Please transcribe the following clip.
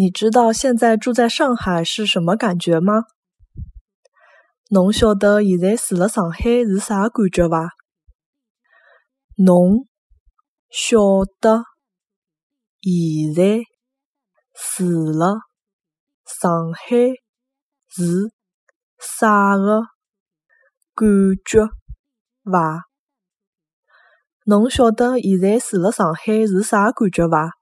你知道现在住在上海是什么感觉吗？侬晓得现在住了上海是啥感觉伐？侬晓得现在住了上海是啥个感觉伐？侬晓得现在住了上海是啥感觉伐？